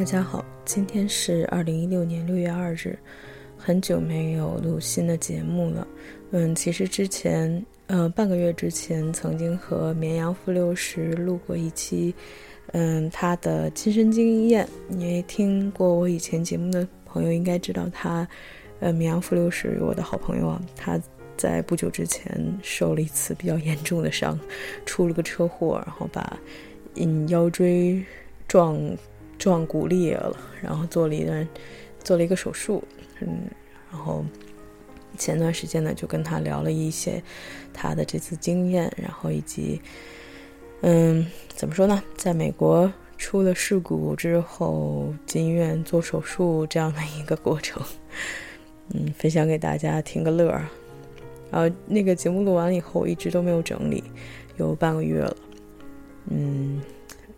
大家好，今天是二零一六年六月二日，很久没有录新的节目了。嗯，其实之前，呃，半个月之前曾经和绵阳负六十录过一期，嗯，他的亲身经验。你听过我以前节目的朋友应该知道，他，呃，绵阳负六十我的好朋友啊，他在不久之前受了一次比较严重的伤，出了个车祸，然后把，嗯，腰椎撞。撞骨裂了，然后做了一段，做了一个手术，嗯，然后前段时间呢，就跟他聊了一些他的这次经验，然后以及，嗯，怎么说呢，在美国出了事故之后进医院做手术这样的一个过程，嗯，分享给大家听个乐儿。然后那个节目录完了以后，我一直都没有整理，有半个月了，嗯。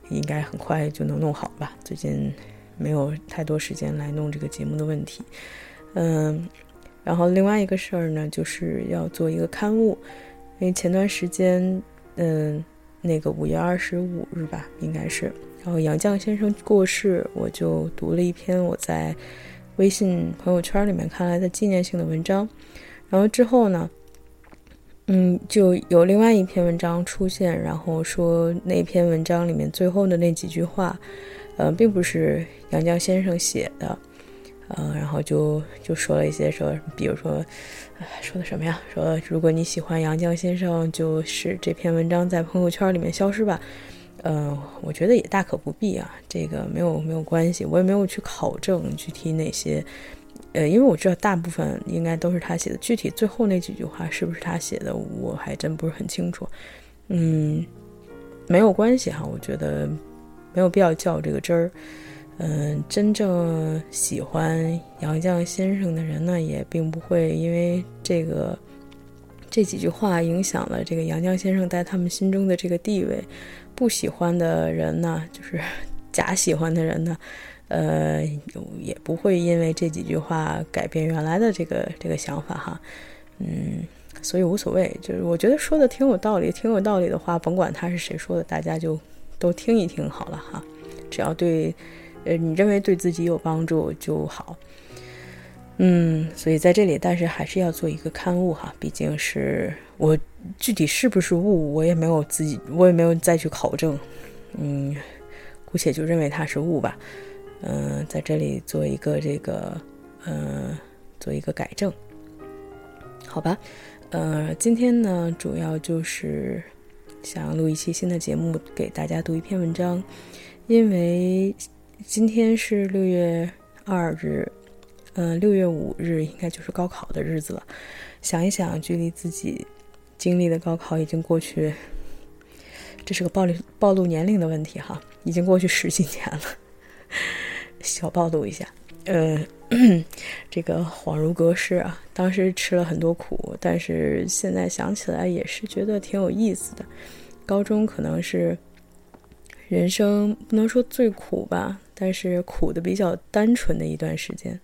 应该很快就能弄好吧？最近没有太多时间来弄这个节目的问题。嗯，然后另外一个事儿呢，就是要做一个刊物，因为前段时间，嗯，那个五月二十五日吧，应该是，然后杨绛先生过世，我就读了一篇我在微信朋友圈里面看来的纪念性的文章，然后之后呢。嗯，就有另外一篇文章出现，然后说那篇文章里面最后的那几句话，呃，并不是杨绛先生写的，呃，然后就就说了一些说，比如说，说的什么呀？说如果你喜欢杨绛先生，就是这篇文章在朋友圈里面消失吧。嗯，我觉得也大可不必啊，这个没有没有关系，我也没有去考证具体哪些。呃，因为我知道大部分应该都是他写的，具体最后那几句话是不是他写的，我还真不是很清楚。嗯，没有关系哈，我觉得没有必要较这个真儿。嗯，真正喜欢杨绛先生的人呢，也并不会因为这个这几句话影响了这个杨绛先生在他们心中的这个地位。不喜欢的人呢，就是 假喜欢的人呢。呃，也不会因为这几句话改变原来的这个这个想法哈，嗯，所以无所谓，就是我觉得说的挺有道理，挺有道理的话，甭管他是谁说的，大家就都听一听好了哈，只要对，呃，你认为对自己有帮助就好，嗯，所以在这里，但是还是要做一个刊物哈，毕竟是我具体是不是误，我也没有自己，我也没有再去考证，嗯，姑且就认为它是误吧。嗯，在这里做一个这个，嗯，做一个改正，好吧？呃，今天呢，主要就是想录一期新的节目，给大家读一篇文章，因为今天是六月二日，嗯，六月五日应该就是高考的日子了。想一想，距离自己经历的高考已经过去，这是个暴露暴露年龄的问题哈，已经过去十几年了。小暴露一下，呃，这个恍如隔世啊，当时吃了很多苦，但是现在想起来也是觉得挺有意思的。高中可能是人生不能说最苦吧，但是苦的比较单纯的一段时间。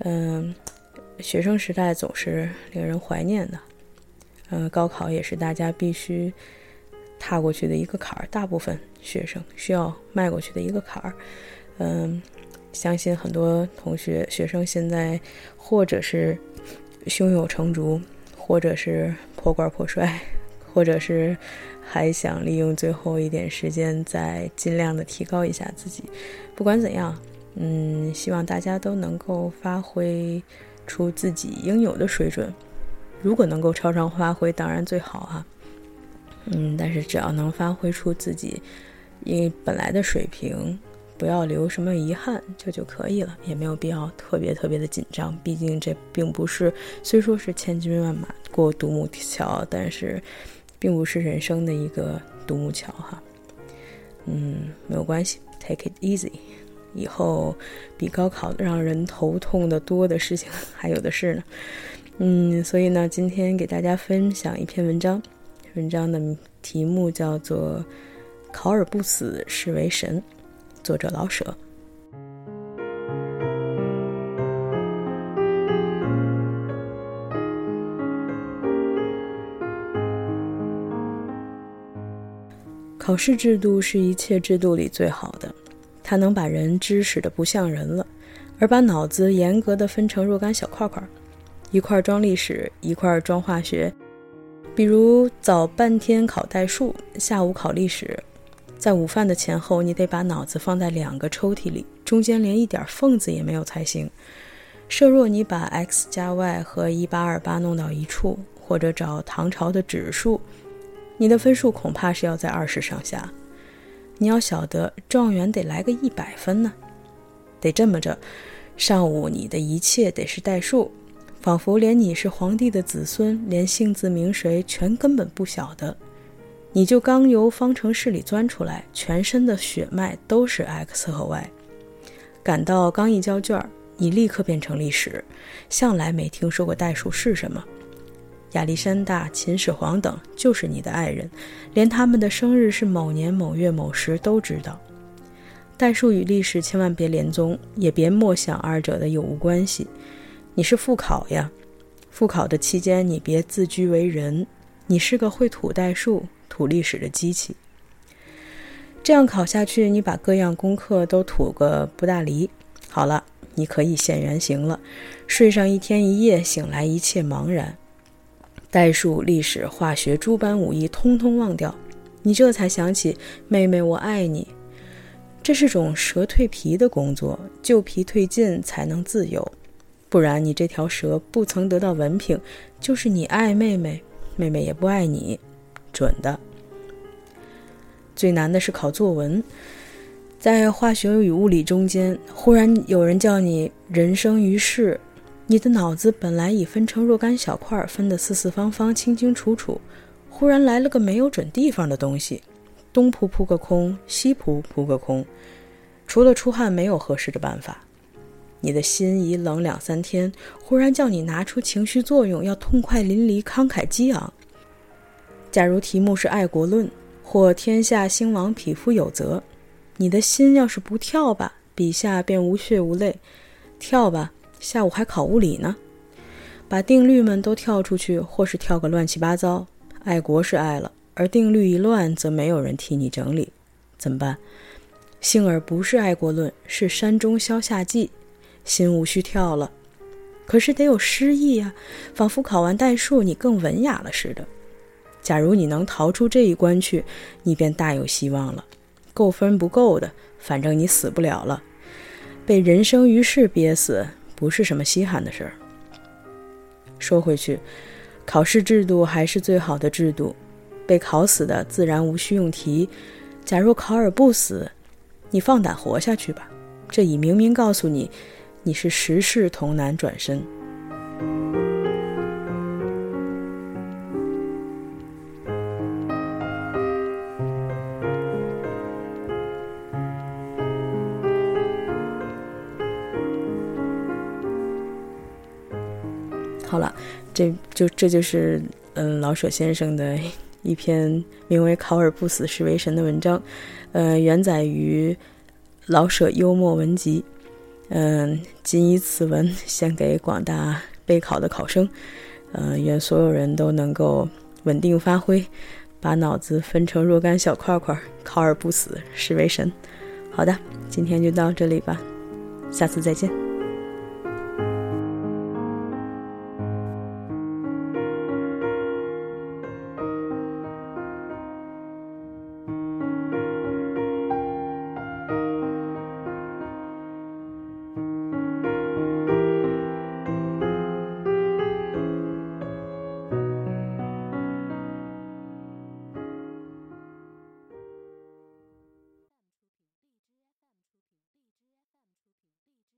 嗯，学生时代总是令人怀念的，嗯，高考也是大家必须踏过去的一个坎儿，大部分学生需要迈过去的一个坎儿。嗯，相信很多同学、学生现在或者是胸有成竹，或者是破罐破摔，或者是还想利用最后一点时间再尽量的提高一下自己。不管怎样，嗯，希望大家都能够发挥出自己应有的水准。如果能够超常发挥，当然最好啊。嗯，但是只要能发挥出自己因为本来的水平。不要留什么遗憾，这就可以了，也没有必要特别特别的紧张。毕竟这并不是，虽说是千军万马过独木桥，但是并不是人生的一个独木桥哈。嗯，没有关系，take it easy。以后比高考让人头痛的多的事情还有的是呢。嗯，所以呢，今天给大家分享一篇文章，文章的题目叫做《考尔不死是为神》。作者老舍。考试制度是一切制度里最好的，它能把人知识的不像人了，而把脑子严格的分成若干小块块，一块装历史，一块装化学。比如早半天考代数，下午考历史，在午饭的前后，你得把脑子放在两个抽屉里，中间连一点缝子也没有才行。设若你把 x 加 y 和一八二八弄到一处，或者找唐朝的指数，你的分数恐怕是要在二十上下。你要晓得，状元得来个一百分呢，得这么着。上午你的一切得是代数，仿佛连你是皇帝的子孙，连姓字名谁全根本不晓得。你就刚由方程式里钻出来，全身的血脉都是 x 和 y。赶到刚一交卷，你立刻变成历史，向来没听说过代数是什么。亚历山大、秦始皇等就是你的爱人，连他们的生日是某年某月某时都知道。代数与历史千万别连宗，也别默想二者的有无关系。你是复考呀，复考的期间你别自居为人，你是个会吐代数、吐历史的机器。这样考下去，你把各样功课都吐个不大离。好了，你可以现原形了，睡上一天一夜，醒来一切茫然。代数、历史、化学诸般武艺通通忘掉，你这才想起，妹妹，我爱你。这是种蛇蜕皮的工作，旧皮褪尽才能自由，不然你这条蛇不曾得到文凭，就是你爱妹妹，妹妹也不爱你，准的。最难的是考作文，在化学与物理中间，忽然有人叫你人生于世。你的脑子本来已分成若干小块，分得四四方方、清清楚楚，忽然来了个没有准地方的东西，东扑扑个空，西扑扑个空，除了出汗没有合适的办法。你的心已冷两三天，忽然叫你拿出情绪作用，要痛快淋漓、慷慨激昂。假如题目是爱国论或天下兴亡、匹夫有责，你的心要是不跳吧，笔下便无血无泪；跳吧。下午还考物理呢，把定律们都跳出去，或是跳个乱七八糟。爱国是爱了，而定律一乱，则没有人替你整理，怎么办？幸而不是爱国论，是山中消夏季，心无需跳了。可是得有诗意呀，仿佛考完代数，你更文雅了似的。假如你能逃出这一关去，你便大有希望了。够分不够的，反正你死不了了。被人生于世憋死。不是什么稀罕的事儿。说回去，考试制度还是最好的制度。被考死的自然无需用题。假若考而不死，你放胆活下去吧。这已明明告诉你，你是十世童男转身。这就这就是嗯老舍先生的一篇名为《考而不死是为神》的文章，呃，原载于老舍幽默文集，嗯，仅以此文献给广大备考的考生，嗯，愿所有人都能够稳定发挥，把脑子分成若干小块块，考而不死是为神。好的，今天就到这里吧，下次再见。